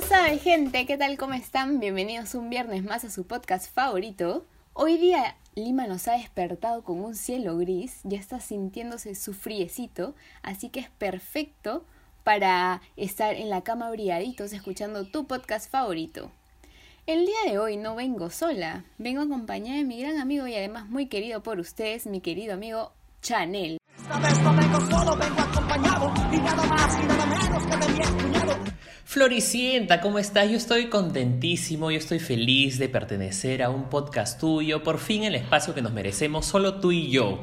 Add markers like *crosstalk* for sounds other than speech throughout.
sabe, gente, ¿qué tal? ¿Cómo están? Bienvenidos un viernes más a su podcast favorito. Hoy día Lima nos ha despertado con un cielo gris, ya está sintiéndose su friecito, así que es perfecto para estar en la cama abrigaditos escuchando tu podcast favorito. El día de hoy no vengo sola, vengo acompañada de mi gran amigo y además muy querido por ustedes, mi querido amigo Chanel. Floricienta, ¿cómo estás? Yo estoy contentísimo, yo estoy feliz de pertenecer a un podcast tuyo, por fin el espacio que nos merecemos, solo tú y yo.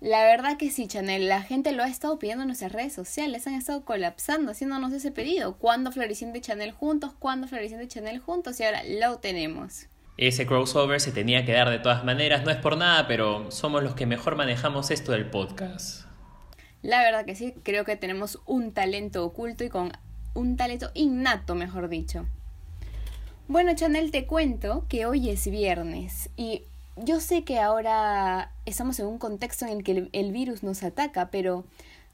La verdad que sí, Chanel, la gente lo ha estado pidiendo en nuestras redes sociales, han estado colapsando, haciéndonos ese pedido. ¿Cuándo Floricienta y Chanel juntos? ¿Cuándo Floricienta y Chanel juntos? Y ahora lo tenemos. Ese crossover se tenía que dar de todas maneras, no es por nada, pero somos los que mejor manejamos esto del podcast. La verdad que sí, creo que tenemos un talento oculto y con un talento innato, mejor dicho. Bueno, Chanel, te cuento que hoy es viernes y yo sé que ahora estamos en un contexto en el que el, virus nos ataca, pero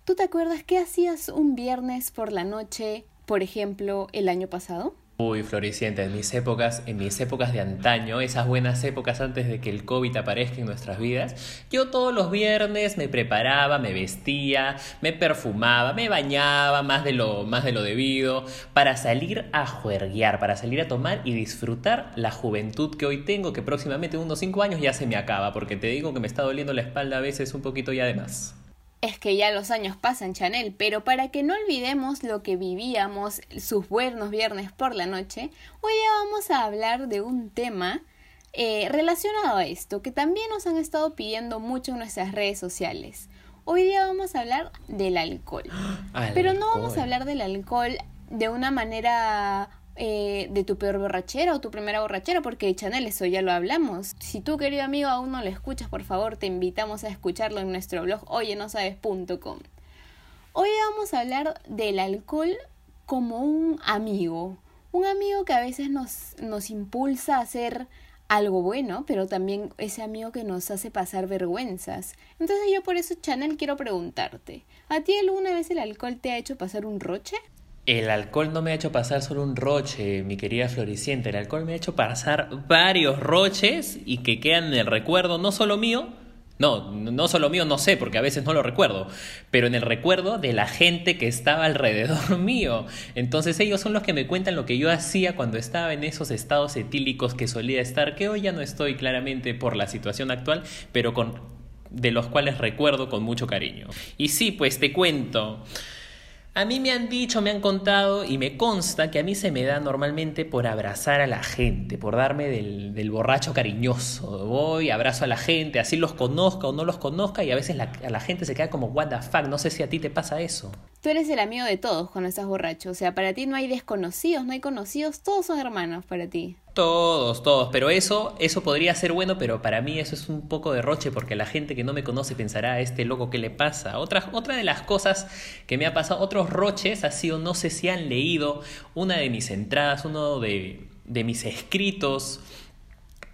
¿tú te acuerdas qué hacías un viernes por la noche, por ejemplo, el año pasado? Uy, Floricienta, en mis épocas, en mis épocas de antaño, esas buenas épocas antes de que el COVID aparezca en nuestras vidas, yo todos los viernes me preparaba, me vestía, me perfumaba, me bañaba más de lo, más de lo debido, para salir a juerguear, para salir a tomar y disfrutar la juventud que hoy tengo, que próximamente en unos 5 años ya se me acaba, porque te digo que me está doliendo la espalda a veces un poquito ya de más. Es que ya los años pasan, Chanel, pero para que no olvidemos lo que vivíamos sus buenos viernes por la noche, hoy día vamos a hablar de un tema eh, relacionado a esto, que también nos han estado pidiendo mucho en nuestras redes sociales. Hoy día vamos a hablar del alcohol. *gasps* Pero no vamos a hablar del alcohol de una manera eh, de tu peor borrachera o tu primera borrachera, porque Chanel, eso ya lo hablamos. Si tú, querido amigo, aún no lo escuchas, por favor, te invitamos a escucharlo en nuestro blog oyenosabes.com. Hoy vamos a hablar del alcohol como un amigo, un amigo que a veces nos, nos impulsa a hacer algo bueno, pero también ese amigo que nos hace pasar vergüenzas. Entonces yo por eso, Chanel, quiero preguntarte, ¿a ti alguna vez el alcohol te ha hecho pasar un roche? El alcohol no me ha hecho pasar solo un roche, mi querida Floricienta. El alcohol me ha hecho pasar varios roches y que quedan en el recuerdo, no solo mío, no, no solo mío, no sé, porque a veces no lo recuerdo, pero en el recuerdo de la gente que estaba alrededor *laughs* mío. Entonces ellos son los que me cuentan lo que yo hacía cuando estaba en esos estados etílicos que solía estar, que hoy ya no estoy claramente por la situación actual, pero con de los cuales recuerdo con mucho cariño. Y sí, pues te cuento. A mí me han dicho, me han contado y me consta que a mí se me da normalmente por abrazar a la gente, por darme del, borracho cariñoso. Voy, abrazo a la gente, así los conozca o no los conozca y a veces la, a la gente se queda como, what the fuck, no sé si a ti te pasa eso. Tú eres el amigo de todos cuando estás borracho, o sea, para ti no hay desconocidos, no hay conocidos, todos son hermanos para ti. Todos, todos, pero eso, eso podría ser bueno, pero para mí eso es un poco de roche porque la gente que no me conoce pensará este loco qué le pasa. Otra, otra de las cosas que me ha pasado, otros roches ha sido, no sé si han leído una de mis entradas, uno de, de mis escritos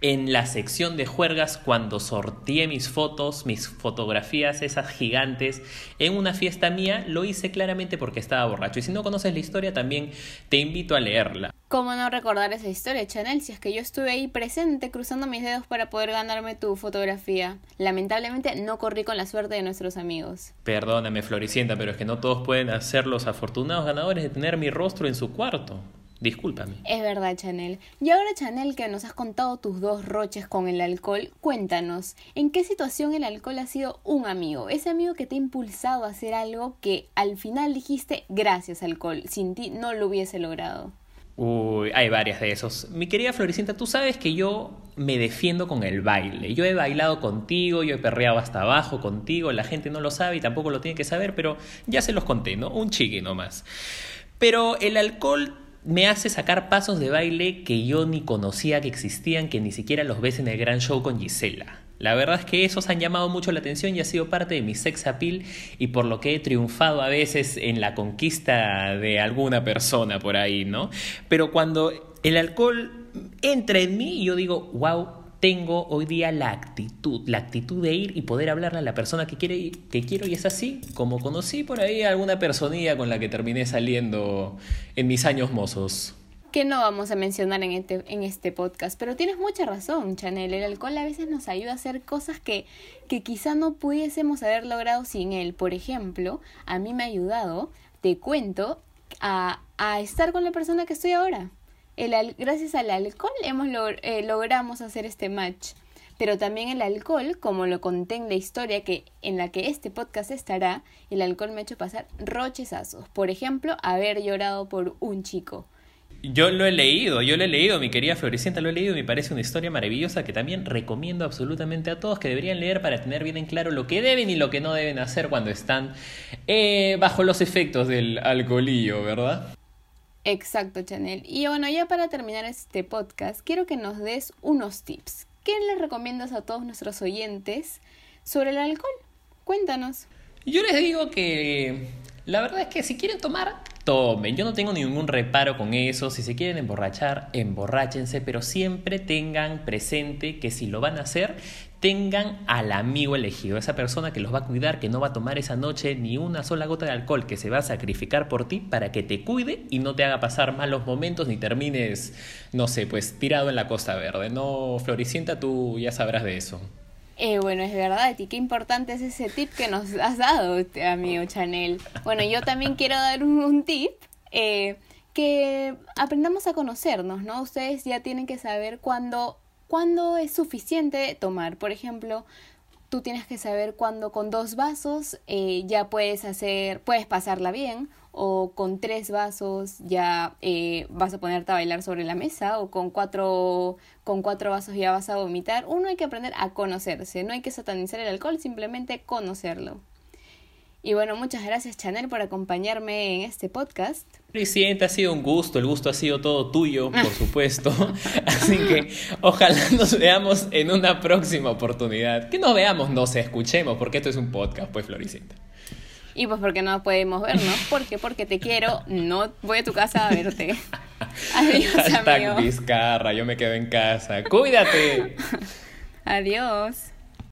en la sección de juergas cuando sorteé mis fotos, mis fotografías, esas gigantes, en una fiesta mía, lo hice claramente porque estaba borracho. Y si no conoces la historia, también te invito a leerla. ¿Cómo no recordar esa historia, Chanel? Si es que yo estuve ahí presente cruzando mis dedos para poder ganarme tu fotografía. Lamentablemente no corrí con la suerte de nuestros amigos. Perdóname, Floricienta, pero es que no todos pueden ser los afortunados ganadores de tener mi rostro en su cuarto. Discúlpame. Es verdad, Chanel. Y ahora, Chanel, que nos has contado tus dos roches con el alcohol, cuéntanos, ¿en qué situación el alcohol ha sido un amigo? Ese amigo que te ha impulsado a hacer algo que al final dijiste gracias alcohol, sin ti no lo hubiese logrado. Uy, hay varias de esos. Mi querida Floricienta, tú sabes que yo me defiendo con el baile. Yo he bailado contigo, yo he perreado hasta abajo contigo, la gente no lo sabe y tampoco lo tiene que saber, pero ya se los conté, ¿no? Un chique nomás. Pero el alcohol me hace sacar pasos de baile que yo ni conocía que existían, que ni siquiera los ves en el gran show con Gisela. La verdad es que esos han llamado mucho la atención y ha sido parte de mi sex appeal y por lo que he triunfado a veces en la conquista de alguna persona por ahí, ¿no? Pero cuando el alcohol entra en mí, yo digo, wow, tengo hoy día la actitud, la actitud de ir y poder hablarle a la persona que, quiere, que quiero y es así, como conocí por ahí a alguna personilla con la que terminé saliendo en mis años mozos. que no vamos a mencionar en este, en este podcast. Pero tienes mucha razón, Chanel. El alcohol a veces nos ayuda a hacer cosas que, que quizá no pudiésemos haber logrado sin él. Por ejemplo, a mí me ha ayudado, te cuento, a, a estar con la persona que estoy ahora. El, gracias al alcohol hemos eh, logramos hacer este match. Pero también el alcohol, como lo conté la historia que en la que este podcast estará, el alcohol me ha hecho pasar rochezazos. Por ejemplo, haber llorado por un chico. Yo lo he leído, yo lo he leído, mi querida Floricienta, lo he leído y me parece una historia maravillosa que también recomiendo absolutamente a todos que deberían leer para tener bien en claro lo que deben y lo que no deben hacer cuando están eh, bajo los efectos del alcoholillo, ¿verdad? Exacto, Chanel. Y bueno, ya para terminar este podcast, quiero que nos des unos tips. ¿Qué les recomiendas a todos nuestros oyentes sobre el alcohol? Cuéntanos. Yo les digo que la verdad es que si quieren tomar, tomen. Yo no tengo ningún reparo con eso. Si se quieren emborrachar, emborráchense, pero siempre tengan presente que si lo van a hacer, tengan al amigo elegido, esa persona que los va a cuidar, que no va a tomar esa noche ni una sola gota de alcohol, que se va a sacrificar por ti para que te cuide y no te haga pasar malos momentos ni termines, no sé, pues tirado en la Costa Verde. No, Floricienta, tú ya sabrás de eso. Eh, bueno, es verdad, y qué importante es ese tip que nos has dado, amigo Chanel. Bueno, yo también quiero dar un, tip. Eh, que aprendamos a conocernos, ¿no? Ustedes ya tienen que saber cuándo cuándo es suficiente tomar. Por ejemplo, tú tienes que saber cuándo con dos vasos eh, ya puedes hacer, puedes pasarla bien, o con tres vasos ya eh, vas a ponerte a bailar sobre la mesa, o con cuatro, con cuatro vasos ya vas a vomitar. Uno hay que aprender a conocerse, no hay que satanizar el alcohol, simplemente conocerlo. Y bueno, muchas gracias Chanel por acompañarme en este podcast. Presidente, ha sido un gusto, el gusto ha sido todo tuyo, por supuesto. *laughs* Así que ojalá nos veamos en una próxima oportunidad. Que nos veamos, no se escuchemos, porque esto es un podcast, pues, Floricienta. Y pues porque no podemos vernos, porque porque te quiero, no voy a tu casa a verte. *laughs* Adiós, Hashtag amigo. Vizcarra, yo me quedo en casa. Cuídate. *laughs* Adiós.